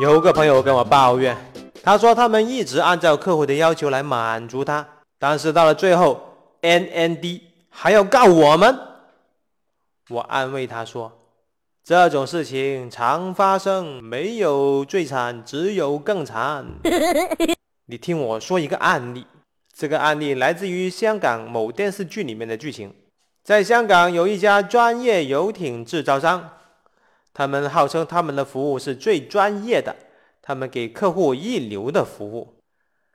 有个朋友跟我抱怨，他说他们一直按照客户的要求来满足他，但是到了最后，NND 还要告我们。我安慰他说，这种事情常发生，没有最惨，只有更惨。你听我说一个案例，这个案例来自于香港某电视剧里面的剧情。在香港有一家专业游艇制造商，他们号称他们的服务是最专业的，他们给客户一流的服务。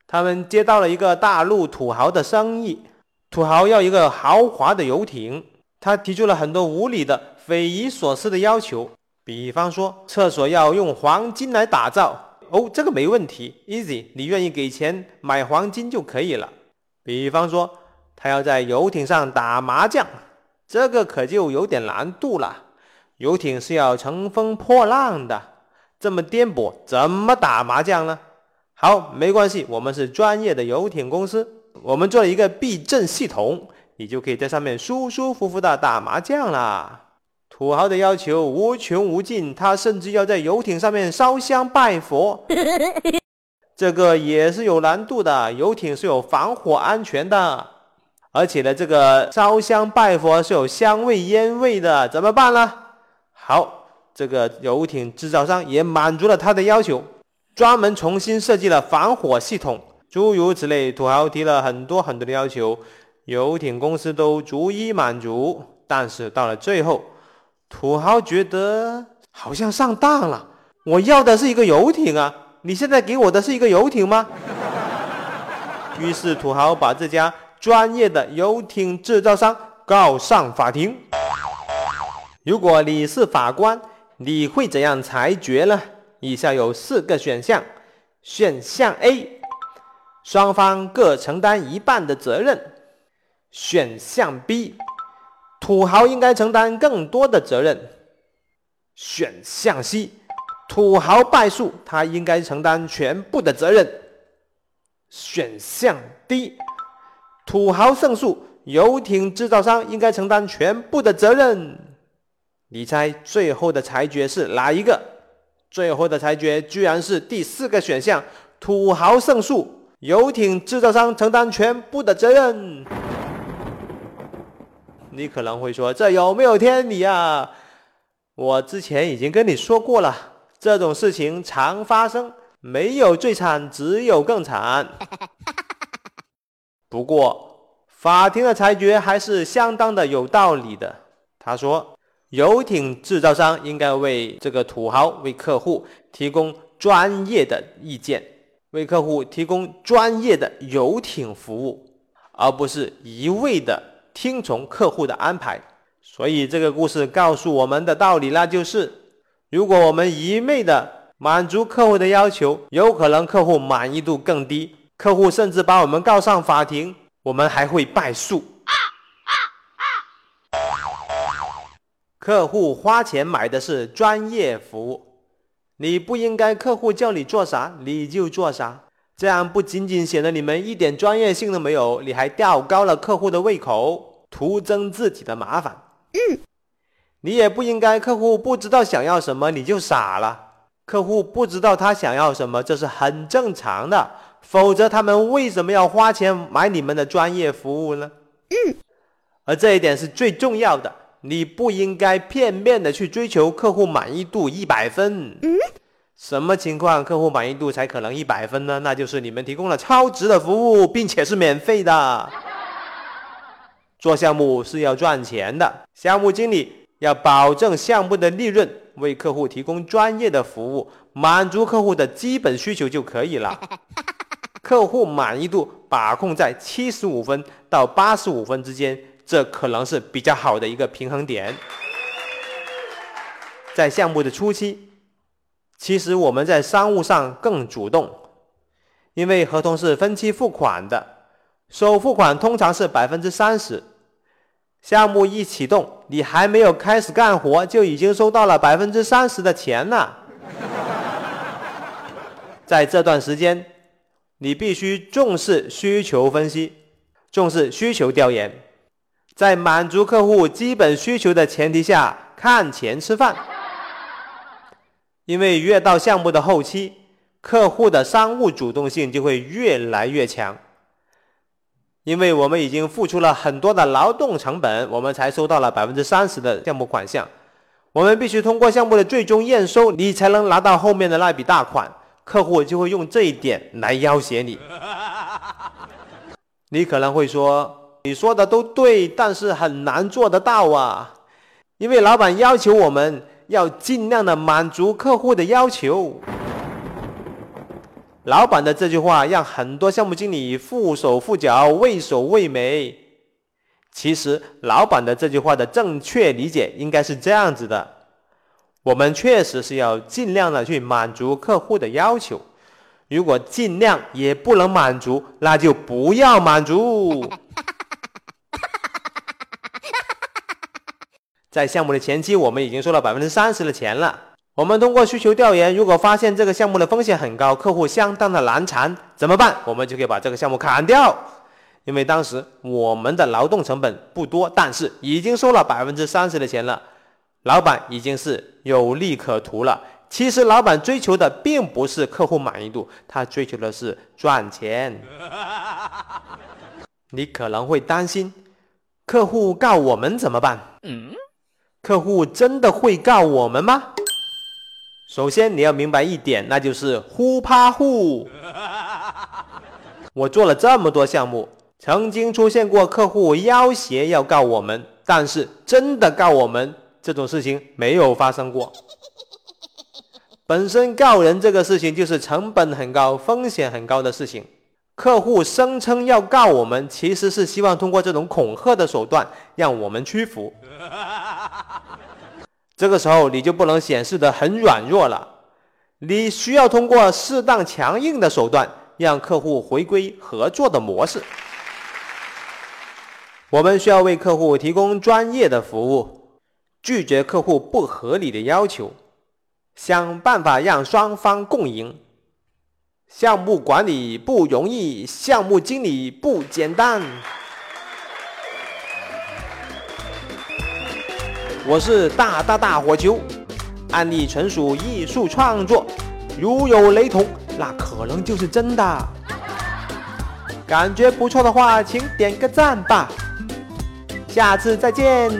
他们接到了一个大陆土豪的生意，土豪要一个豪华的游艇，他提出了很多无理的、匪夷所思的要求，比方说厕所要用黄金来打造，哦，这个没问题，easy，你愿意给钱买黄金就可以了。比方说。他要在游艇上打麻将，这个可就有点难度了。游艇是要乘风破浪的，这么颠簸，怎么打麻将呢？好，没关系，我们是专业的游艇公司，我们做了一个避震系统，你就可以在上面舒舒服服的打麻将啦。土豪的要求无穷无尽，他甚至要在游艇上面烧香拜佛，这个也是有难度的。游艇是有防火安全的。而且呢，这个烧香拜佛是有香味烟味的，怎么办呢？好，这个游艇制造商也满足了他的要求，专门重新设计了防火系统，诸如此类。土豪提了很多很多的要求，游艇公司都逐一满足。但是到了最后，土豪觉得好像上当了。我要的是一个游艇啊，你现在给我的是一个游艇吗？于是土豪把这家。专业的游艇制造商告上法庭。如果你是法官，你会怎样裁决呢？以下有四个选项：选项 A，双方各承担一半的责任；选项 B，土豪应该承担更多的责任；选项 C，土豪败诉，他应该承担全部的责任；选项 D。土豪胜诉，游艇制造商应该承担全部的责任。你猜最后的裁决是哪一个？最后的裁决居然是第四个选项：土豪胜诉，游艇制造商承担全部的责任。你可能会说，这有没有天理啊？我之前已经跟你说过了，这种事情常发生，没有最惨，只有更惨。不过，法庭的裁决还是相当的有道理的。他说，游艇制造商应该为这个土豪、为客户提供专业的意见，为客户提供专业的游艇服务，而不是一味的听从客户的安排。所以，这个故事告诉我们的道理，那就是，如果我们一味的满足客户的要求，有可能客户满意度更低。客户甚至把我们告上法庭，我们还会败诉。客户花钱买的是专业服务，你不应该客户叫你做啥你就做啥，这样不仅仅显得你们一点专业性都没有，你还吊高了客户的胃口，徒增自己的麻烦。嗯，你也不应该客户不知道想要什么你就傻了，客户不知道他想要什么，这是很正常的。否则，他们为什么要花钱买你们的专业服务呢？嗯，而这一点是最重要的。你不应该片面的去追求客户满意度一百分。嗯，什么情况客户满意度才可能一百分呢？那就是你们提供了超值的服务，并且是免费的。做项目是要赚钱的，项目经理要保证项目的利润，为客户提供专业的服务，满足客户的基本需求就可以了。客户满意度把控在七十五分到八十五分之间，这可能是比较好的一个平衡点。在项目的初期，其实我们在商务上更主动，因为合同是分期付款的，首付款通常是百分之三十。项目一启动，你还没有开始干活，就已经收到了百分之三十的钱了。在这段时间。你必须重视需求分析，重视需求调研，在满足客户基本需求的前提下看钱吃饭。因为越到项目的后期，客户的商务主动性就会越来越强。因为我们已经付出了很多的劳动成本，我们才收到了百分之三十的项目款项。我们必须通过项目的最终验收，你才能拿到后面的那笔大款。客户就会用这一点来要挟你。你可能会说，你说的都对，但是很难做得到啊，因为老板要求我们要尽量的满足客户的要求。老板的这句话让很多项目经理缚手缚脚、畏首畏尾。其实，老板的这句话的正确理解应该是这样子的：我们确实是要尽量的去满足客户的要求。如果尽量也不能满足，那就不要满足。在项目的前期，我们已经收了百分之三十的钱了。我们通过需求调研，如果发现这个项目的风险很高，客户相当的难缠，怎么办？我们就可以把这个项目砍掉，因为当时我们的劳动成本不多，但是已经收了百分之三十的钱了，老板已经是有利可图了。其实老板追求的并不是客户满意度，他追求的是赚钱。你可能会担心，客户告我们怎么办？嗯，客户真的会告我们吗？首先你要明白一点，那就是呼怕户。我做了这么多项目，曾经出现过客户要挟要告我们，但是真的告我们这种事情没有发生过。本身告人这个事情就是成本很高、风险很高的事情。客户声称要告我们，其实是希望通过这种恐吓的手段让我们屈服。这个时候你就不能显示的很软弱了，你需要通过适当强硬的手段，让客户回归合作的模式。我们需要为客户提供专业的服务，拒绝客户不合理的要求，想办法让双方共赢。项目管理不容易，项目经理不简单。我是大大大火球，案例纯属艺术创作，如有雷同，那可能就是真的。感觉不错的话，请点个赞吧。下次再见。